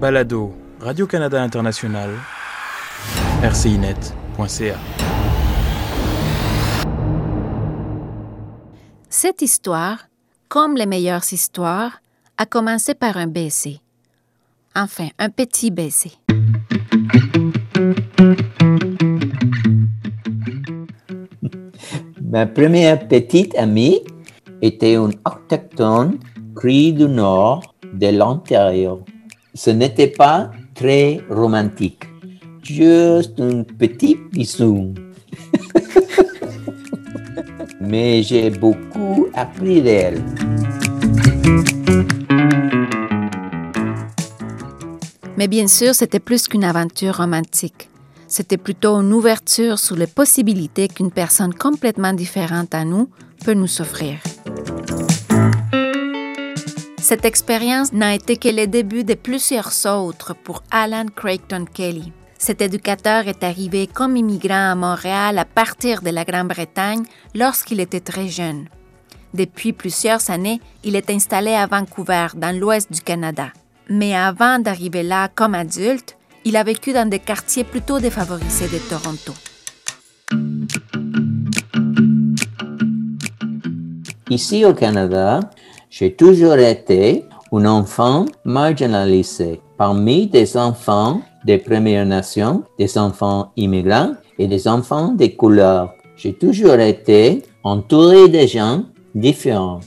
Balado Radio-Canada International, rcinet.ca. Cette histoire, comme les meilleures histoires, a commencé par un baiser. Enfin, un petit baiser. Ma première petite amie était une autochtone cri du Nord de l'Ontario. Ce n'était pas très romantique, juste un petit bisou. Mais j'ai beaucoup appris d'elle. Mais bien sûr, c'était plus qu'une aventure romantique. C'était plutôt une ouverture sur les possibilités qu'une personne complètement différente à nous peut nous offrir. Cette expérience n'a été que le début de plusieurs autres pour Alan Creighton Kelly. Cet éducateur est arrivé comme immigrant à Montréal à partir de la Grande-Bretagne lorsqu'il était très jeune. Depuis plusieurs années, il est installé à Vancouver, dans l'ouest du Canada. Mais avant d'arriver là comme adulte, il a vécu dans des quartiers plutôt défavorisés de Toronto. Ici au Canada, j'ai toujours été un enfant marginalisé parmi des enfants des Premières Nations, des enfants immigrants et des enfants des couleurs. J'ai toujours été entouré de gens différents.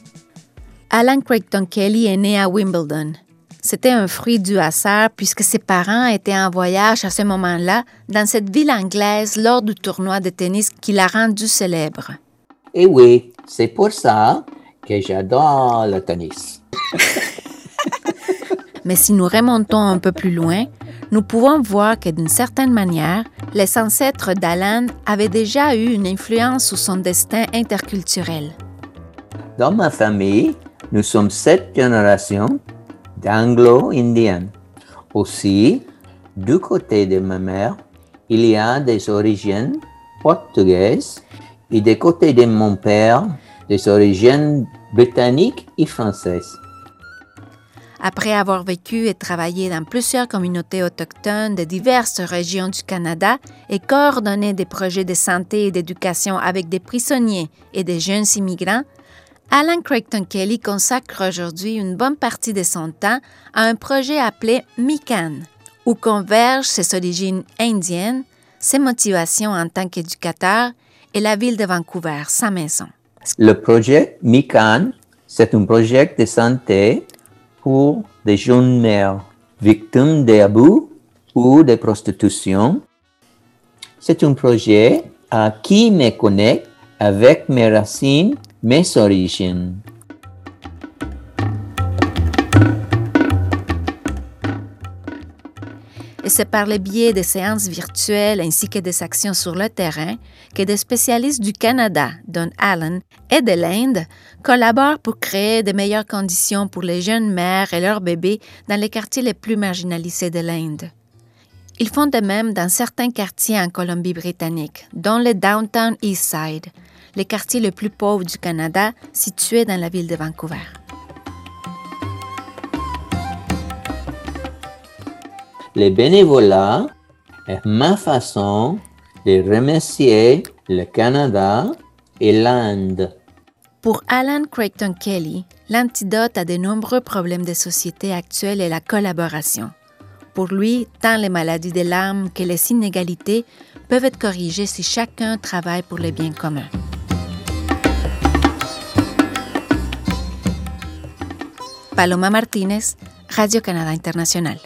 Alan Creighton Kelly est né à Wimbledon, c'était un fruit du hasard puisque ses parents étaient en voyage à ce moment-là dans cette ville anglaise lors du tournoi de tennis qui l'a rendu célèbre. Et oui, c'est pour ça que j'adore le tennis. Mais si nous remontons un peu plus loin, nous pouvons voir que d'une certaine manière, les ancêtres d'Alan avaient déjà eu une influence sur son destin interculturel. Dans ma famille, nous sommes sept générations d'anglo-indienne. Aussi, du côté de ma mère, il y a des origines portugaises et du côté de mon père, des origines britanniques et françaises. Après avoir vécu et travaillé dans plusieurs communautés autochtones de diverses régions du Canada et coordonné des projets de santé et d'éducation avec des prisonniers et des jeunes immigrants, Alan Creighton Kelly consacre aujourd'hui une bonne partie de son temps à un projet appelé MICAN, où convergent ses origines indiennes, ses motivations en tant qu'éducateur et la ville de Vancouver, sa maison. Le projet MICAN, c'est un projet de santé pour des jeunes mères victimes d'abus ou de prostitution. C'est un projet qui me connecte avec mes racines mes origines. Et c'est par le biais de séances virtuelles ainsi que des actions sur le terrain que des spécialistes du Canada, dont Allen, et de l'Inde collaborent pour créer de meilleures conditions pour les jeunes mères et leurs bébés dans les quartiers les plus marginalisés de l'Inde. Ils font de même dans certains quartiers en Colombie-Britannique, dont le Downtown East Side, les quartiers les plus pauvres du Canada situés dans la ville de Vancouver. Le bénévolat est ma façon de remercier le Canada et l'Inde. Pour Alan Creighton Kelly, l'antidote à de nombreux problèmes de société actuels est la collaboration. Pour lui, tant les maladies de l'âme que les inégalités peuvent être corrigées si chacun travaille pour le bien commun. Paloma Martínez, Radio Canadá Internacional.